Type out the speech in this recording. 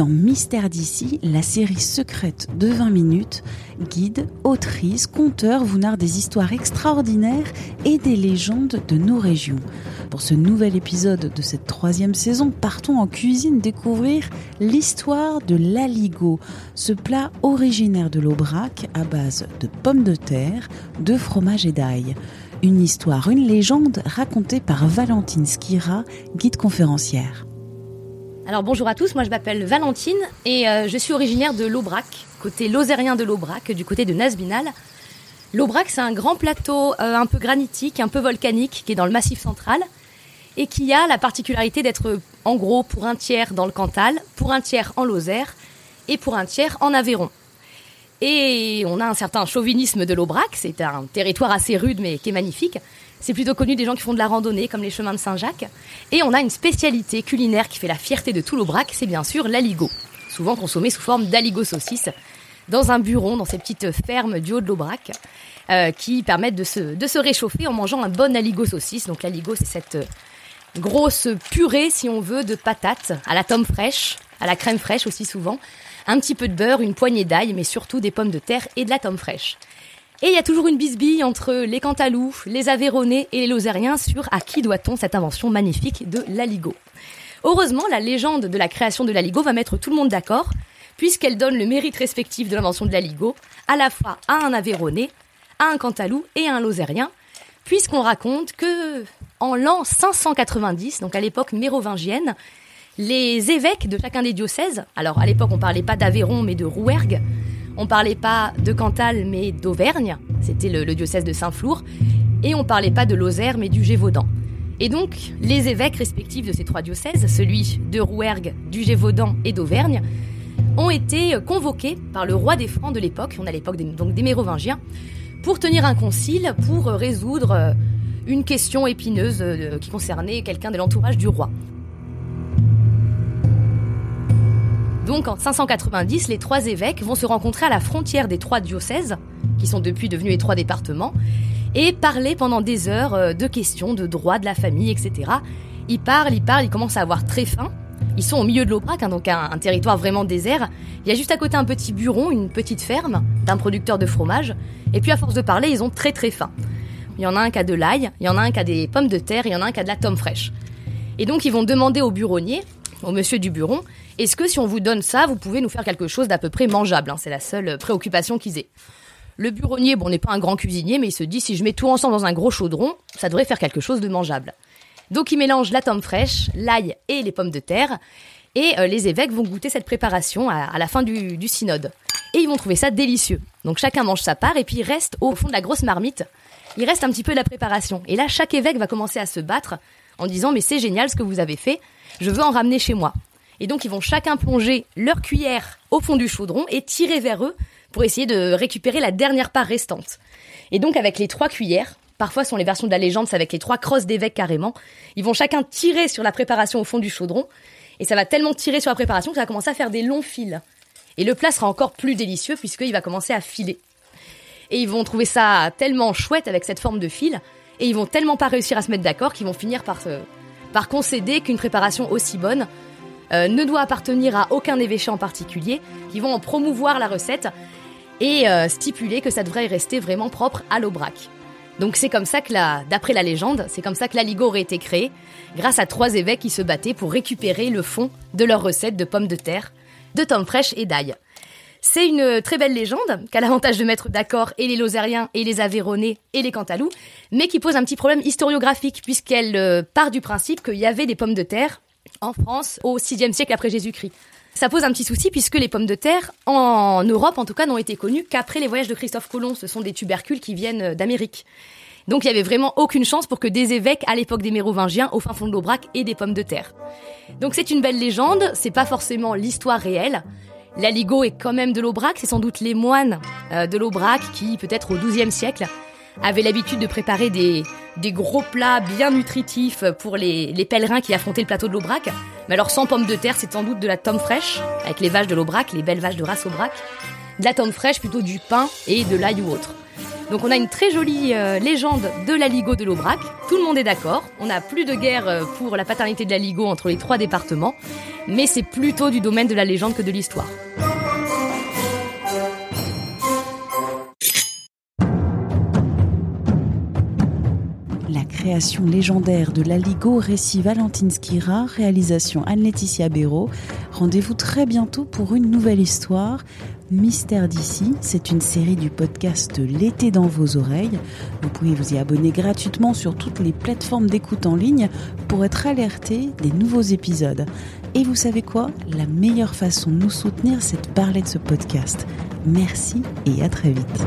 Dans Mystère d'ici, la série secrète de 20 minutes. Guide, autrice, conteur vous narre des histoires extraordinaires et des légendes de nos régions. Pour ce nouvel épisode de cette troisième saison, partons en cuisine découvrir l'histoire de l'aligot, ce plat originaire de l'Aubrac à base de pommes de terre, de fromage et d'ail. Une histoire, une légende racontée par Valentine Skira, guide conférencière. Alors bonjour à tous, moi je m'appelle Valentine et euh, je suis originaire de l'Aubrac, côté lozérien de l'Aubrac, du côté de Nasbinal. L'Aubrac c'est un grand plateau euh, un peu granitique, un peu volcanique qui est dans le massif central et qui a la particularité d'être en gros pour un tiers dans le Cantal, pour un tiers en Lozère et pour un tiers en Aveyron. Et on a un certain chauvinisme de l'Aubrac, c'est un territoire assez rude mais qui est magnifique. C'est plutôt connu des gens qui font de la randonnée, comme les chemins de Saint-Jacques. Et on a une spécialité culinaire qui fait la fierté de tout l'Aubrac, c'est bien sûr l'aligot. Souvent consommé sous forme d'aligot saucisse, dans un buron, dans ces petites fermes du haut de l'Aubrac, euh, qui permettent de se, réchauffer en mangeant un bon aligot saucisse. Donc l'aligot, c'est cette euh, grosse purée, si on veut, de patates à la tome fraîche, à la crème fraîche aussi souvent, un petit peu de beurre, une poignée d'ail, mais surtout des pommes de terre et de la tome fraîche. Et il y a toujours une bisbille entre les Cantalous, les Aveyronais et les Lozériens sur à qui doit-on cette invention magnifique de l'aligot. Heureusement, la légende de la création de l'aligot va mettre tout le monde d'accord, puisqu'elle donne le mérite respectif de l'invention de l'aligot à la fois à un Aveyronais, à un Cantalou et à un Lozérien, puisqu'on raconte que en l'an 590, donc à l'époque mérovingienne, les évêques de chacun des diocèses, alors à l'époque on parlait pas d'Aveyron mais de Rouergue, on parlait pas de Cantal mais d'Auvergne, c'était le, diocèse de Saint-Flour, et on parlait pas de Lozère mais du Gévaudan. Et donc, les évêques respectifs de ces trois diocèses, celui de Rouergue, du Gévaudan et d'Auvergne, ont été convoqués par le roi des Francs de l'époque, on a l'époque donc des Mérovingiens, pour tenir un concile pour résoudre une question épineuse qui concernait quelqu'un de l'entourage du roi. Donc en 590, les trois évêques vont se rencontrer à la frontière des trois diocèses, qui sont depuis devenus les trois départements, et parler pendant des heures euh, de questions de droit de la famille, etc. Ils parlent, ils parlent, ils commencent à avoir très faim. Ils sont au milieu de l'Aubrac, hein, donc un, territoire vraiment désert. Il y a juste à côté un petit buron, une petite ferme d'un producteur de fromage. Et puis à force de parler, ils ont très très faim. Il y en a un qui a de l'ail, il y en a un qui a des pommes de terre, il y en a un qui a de la tome fraîche. Et donc ils vont demander au buronnier, au monsieur du buron, est-ce que si on vous donne ça, vous pouvez nous faire quelque chose d'à peu près mangeable hein C'est la seule préoccupation qu'ils aient. Le buronnier, bon, n'est pas un grand cuisinier, mais il se dit si je mets tout ensemble dans un gros chaudron, ça devrait faire quelque chose de mangeable. Donc il mélange la tome fraîche, l'ail et les pommes de terre, et euh, les évêques vont goûter cette préparation à, la fin du, du, synode. Et ils vont trouver ça délicieux. Donc chacun mange sa part, et puis il reste au fond de la grosse marmite, il reste un petit peu de la préparation. Et là, chaque évêque va commencer à se battre en disant mais c'est génial ce que vous avez fait, je veux en ramener chez moi. Et donc ils vont chacun plonger leur cuillère au fond du chaudron et tirer vers eux pour essayer de récupérer la dernière part restante. Et donc avec les trois cuillères, parfois sont les versions de la légende, c'est avec les trois crosses d'évêques carrément, ils vont chacun tirer sur la préparation au fond du chaudron, et ça va tellement tirer sur la préparation que ça va commencer à faire des longs fils. Et le plat sera encore plus délicieux puisqu'il va commencer à filer. Et ils vont trouver ça tellement chouette avec cette forme de fil, et ils vont tellement pas réussir à se mettre d'accord qu'ils vont finir par, par concéder qu'une préparation aussi bonne euh, ne doit appartenir à aucun évêché en particulier, qui vont en promouvoir la recette et euh, stipuler que ça devrait rester vraiment propre à l'Aubrac. Donc c'est comme ça que, d'après la légende, c'est comme ça que l'aligot aurait été créé, grâce à trois évêques qui se battaient pour récupérer le fond de leur recette de pommes de terre, de tomes fraîches et d'ail. C'est une très belle légende qui a l'avantage de mettre d'accord et les Lozériens et les Aveyronais et les Cantalous, mais qui pose un petit problème historiographique puisqu'elle euh, part du principe qu'il y avait des pommes de terre en France au VIe siècle après Jésus-Christ. Ça pose un petit souci puisque les pommes de terre, en Europe en tout cas, n'ont été connues qu'après les voyages de Christophe Colomb. Ce sont des tubercules qui viennent d'Amérique. Donc il y avait vraiment aucune chance pour que des évêques à l'époque des Mérovingiens au fin fond de l'Aubrac aient des pommes de terre. Donc c'est une belle légende, c'est pas forcément l'histoire réelle. L'aligot est quand même de l'Aubrac, c'est sans doute les moines euh, de l'Aubrac qui, peut-être au XIIe siècle, avaient l'habitude de préparer des, des gros plats bien nutritifs pour les, les pèlerins qui affrontaient le plateau de l'Aubrac. Mais alors sans pommes de terre, c'est sans doute de la tome fraîche, avec les vaches de l'Aubrac, les belles vaches de race Aubrac. De la tome fraîche, plutôt du pain et de l'ail ou autre. Donc on a une très jolie euh, légende de l'aligot de l'Aubrac. Tout le monde est d'accord. On n'a plus de guerre euh, pour la paternité de l'aligot entre les trois départements. Mais c'est plutôt du domaine de la légende que de l'histoire. Création légendaire de l'Aligo récit Valentine Skira, réalisation Anne-Laetitia Béraud. Rendez-vous très bientôt pour une nouvelle histoire. Mystère d'ici, c'est une série du podcast L'été dans vos oreilles. Vous pouvez vous y abonner gratuitement sur toutes les plateformes d'écoute en ligne pour être alerté des nouveaux épisodes. Et vous savez quoi? La meilleure façon de nous soutenir, c'est de parler de ce podcast. Merci et à très vite.